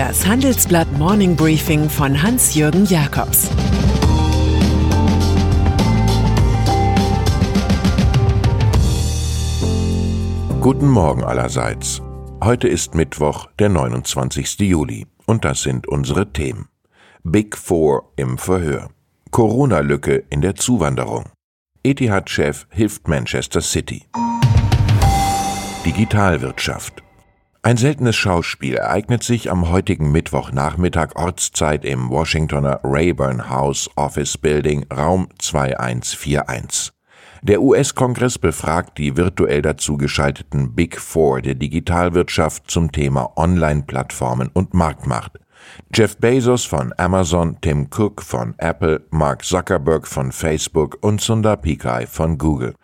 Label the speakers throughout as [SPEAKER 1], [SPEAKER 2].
[SPEAKER 1] Das Handelsblatt Morning Briefing von Hans-Jürgen Jakobs
[SPEAKER 2] Guten Morgen allerseits. Heute ist Mittwoch, der 29. Juli. Und das sind unsere Themen. Big Four im Verhör. Corona-Lücke in der Zuwanderung. Etihad-Chef hilft Manchester City. Digitalwirtschaft. Ein seltenes Schauspiel ereignet sich am heutigen Mittwochnachmittag Ortszeit im Washingtoner Rayburn House Office Building Raum 2141. Der US-Kongress befragt die virtuell dazugeschalteten Big Four der Digitalwirtschaft zum Thema Online-Plattformen und Marktmacht. Jeff Bezos von Amazon, Tim Cook von Apple, Mark Zuckerberg von Facebook und Sundar Pichai von Google.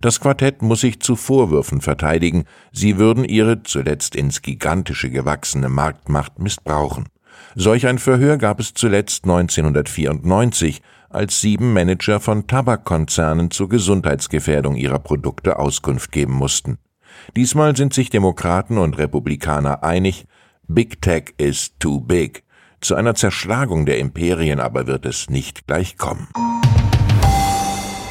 [SPEAKER 2] Das Quartett muss sich zu Vorwürfen verteidigen, sie würden ihre zuletzt ins Gigantische gewachsene Marktmacht missbrauchen. Solch ein Verhör gab es zuletzt 1994, als sieben Manager von Tabakkonzernen zur Gesundheitsgefährdung ihrer Produkte Auskunft geben mussten. Diesmal sind sich Demokraten und Republikaner einig, Big Tech is too big. Zu einer Zerschlagung der Imperien aber wird es nicht gleich kommen.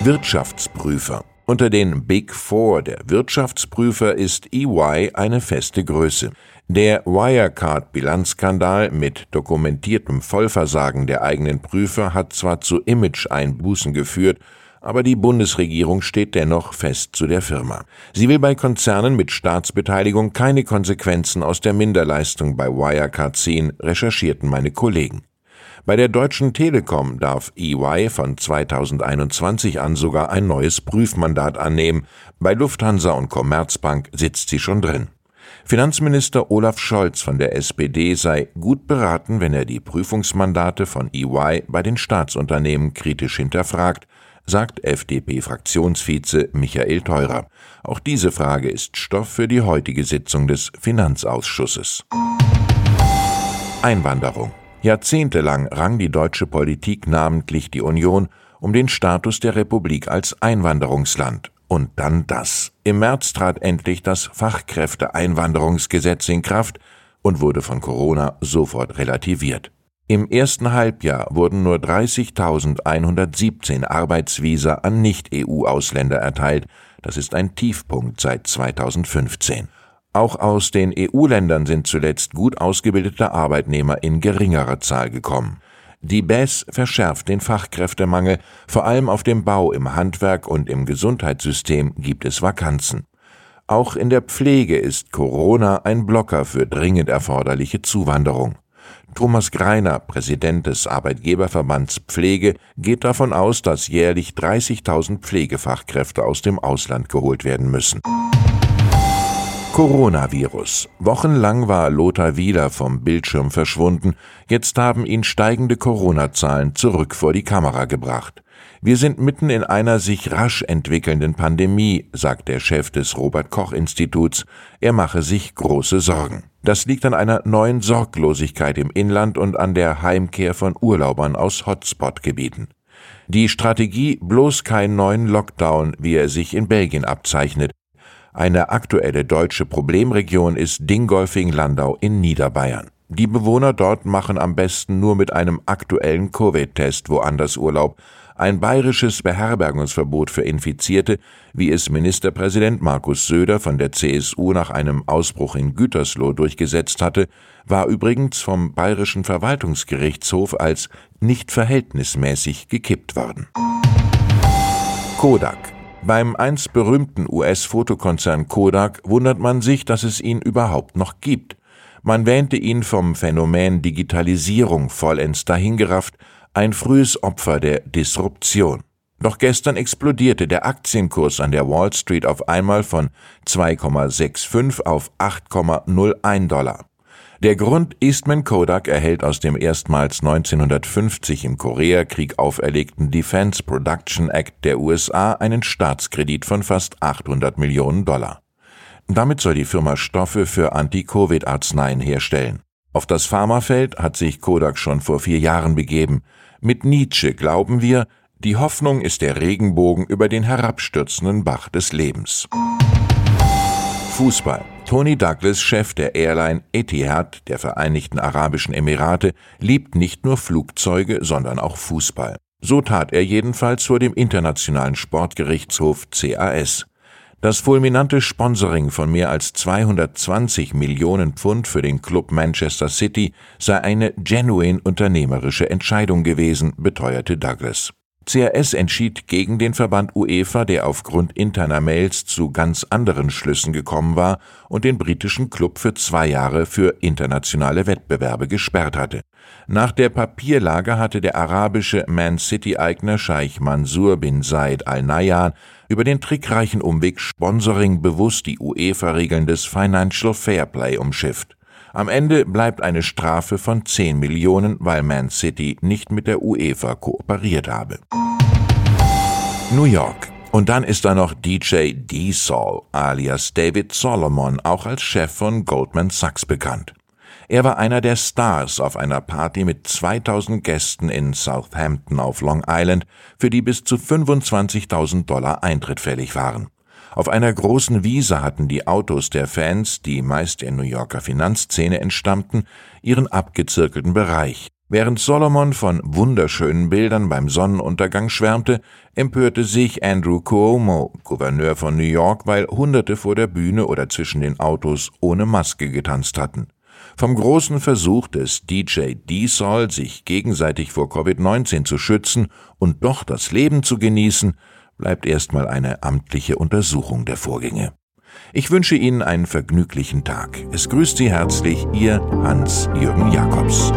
[SPEAKER 2] Wirtschaftsprüfer unter den Big Four der Wirtschaftsprüfer ist EY eine feste Größe. Der Wirecard-Bilanzskandal mit dokumentiertem Vollversagen der eigenen Prüfer hat zwar zu Image-Einbußen geführt, aber die Bundesregierung steht dennoch fest zu der Firma. Sie will bei Konzernen mit Staatsbeteiligung keine Konsequenzen aus der Minderleistung bei Wirecard ziehen, recherchierten meine Kollegen. Bei der Deutschen Telekom darf EY von 2021 an sogar ein neues Prüfmandat annehmen. Bei Lufthansa und Commerzbank sitzt sie schon drin. Finanzminister Olaf Scholz von der SPD sei gut beraten, wenn er die Prüfungsmandate von EY bei den Staatsunternehmen kritisch hinterfragt, sagt FDP-Fraktionsvize Michael Theurer. Auch diese Frage ist Stoff für die heutige Sitzung des Finanzausschusses. Einwanderung. Jahrzehntelang rang die deutsche Politik, namentlich die Union, um den Status der Republik als Einwanderungsland. Und dann das. Im März trat endlich das Fachkräfteeinwanderungsgesetz in Kraft und wurde von Corona sofort relativiert. Im ersten Halbjahr wurden nur 30.117 Arbeitsvisa an Nicht-EU-Ausländer erteilt. Das ist ein Tiefpunkt seit 2015. Auch aus den EU-Ländern sind zuletzt gut ausgebildete Arbeitnehmer in geringerer Zahl gekommen. Die BES verschärft den Fachkräftemangel, vor allem auf dem Bau, im Handwerk und im Gesundheitssystem gibt es Vakanzen. Auch in der Pflege ist Corona ein Blocker für dringend erforderliche Zuwanderung. Thomas Greiner, Präsident des Arbeitgeberverbands Pflege, geht davon aus, dass jährlich 30.000 Pflegefachkräfte aus dem Ausland geholt werden müssen. Coronavirus. Wochenlang war Lothar Wieler vom Bildschirm verschwunden, jetzt haben ihn steigende Corona-Zahlen zurück vor die Kamera gebracht. Wir sind mitten in einer sich rasch entwickelnden Pandemie, sagt der Chef des Robert Koch Instituts. Er mache sich große Sorgen. Das liegt an einer neuen Sorglosigkeit im Inland und an der Heimkehr von Urlaubern aus Hotspot-Gebieten. Die Strategie bloß keinen neuen Lockdown, wie er sich in Belgien abzeichnet, eine aktuelle deutsche Problemregion ist Dingolfing-Landau in Niederbayern. Die Bewohner dort machen am besten nur mit einem aktuellen Covid-Test woanders Urlaub. Ein bayerisches Beherbergungsverbot für Infizierte, wie es Ministerpräsident Markus Söder von der CSU nach einem Ausbruch in Gütersloh durchgesetzt hatte, war übrigens vom bayerischen Verwaltungsgerichtshof als nicht verhältnismäßig gekippt worden. Kodak beim einst berühmten US-Fotokonzern Kodak wundert man sich, dass es ihn überhaupt noch gibt. Man wähnte ihn vom Phänomen Digitalisierung vollends dahingerafft, ein frühes Opfer der Disruption. Doch gestern explodierte der Aktienkurs an der Wall Street auf einmal von 2,65 auf 8,01 Dollar. Der Grund Eastman Kodak erhält aus dem erstmals 1950 im Koreakrieg auferlegten Defense Production Act der USA einen Staatskredit von fast 800 Millionen Dollar. Damit soll die Firma Stoffe für Anti-Covid-Arzneien herstellen. Auf das Pharmafeld hat sich Kodak schon vor vier Jahren begeben. Mit Nietzsche glauben wir, die Hoffnung ist der Regenbogen über den herabstürzenden Bach des Lebens. Fußball. Tony Douglas, Chef der Airline Etihad der Vereinigten Arabischen Emirate, liebt nicht nur Flugzeuge, sondern auch Fußball. So tat er jedenfalls vor dem Internationalen Sportgerichtshof CAS. Das fulminante Sponsoring von mehr als 220 Millionen Pfund für den Club Manchester City sei eine genuin unternehmerische Entscheidung gewesen, beteuerte Douglas. CRS entschied gegen den Verband UEFA, der aufgrund interner Mails zu ganz anderen Schlüssen gekommen war und den britischen Klub für zwei Jahre für internationale Wettbewerbe gesperrt hatte. Nach der Papierlage hatte der arabische Man City-Eigner Scheich Mansour bin Said Al Nahyan über den trickreichen Umweg Sponsoring bewusst die UEFA-Regeln des Financial Fairplay umschifft. Am Ende bleibt eine Strafe von 10 Millionen, weil Man City nicht mit der UEFA kooperiert habe. New York. Und dann ist da noch DJ D-Sol alias David Solomon, auch als Chef von Goldman Sachs bekannt. Er war einer der Stars auf einer Party mit 2000 Gästen in Southampton auf Long Island, für die bis zu 25.000 Dollar Eintritt fällig waren. Auf einer großen Wiese hatten die Autos der Fans, die meist der New Yorker Finanzszene entstammten, ihren abgezirkelten Bereich. Während Solomon von wunderschönen Bildern beim Sonnenuntergang schwärmte, empörte sich Andrew Cuomo, Gouverneur von New York, weil Hunderte vor der Bühne oder zwischen den Autos ohne Maske getanzt hatten. Vom großen Versuch des DJ D-Sol, sich gegenseitig vor Covid-19 zu schützen und doch das Leben zu genießen, bleibt erstmal eine amtliche Untersuchung der Vorgänge. Ich wünsche Ihnen einen vergnüglichen Tag. Es grüßt Sie herzlich Ihr Hans-Jürgen Jakobs.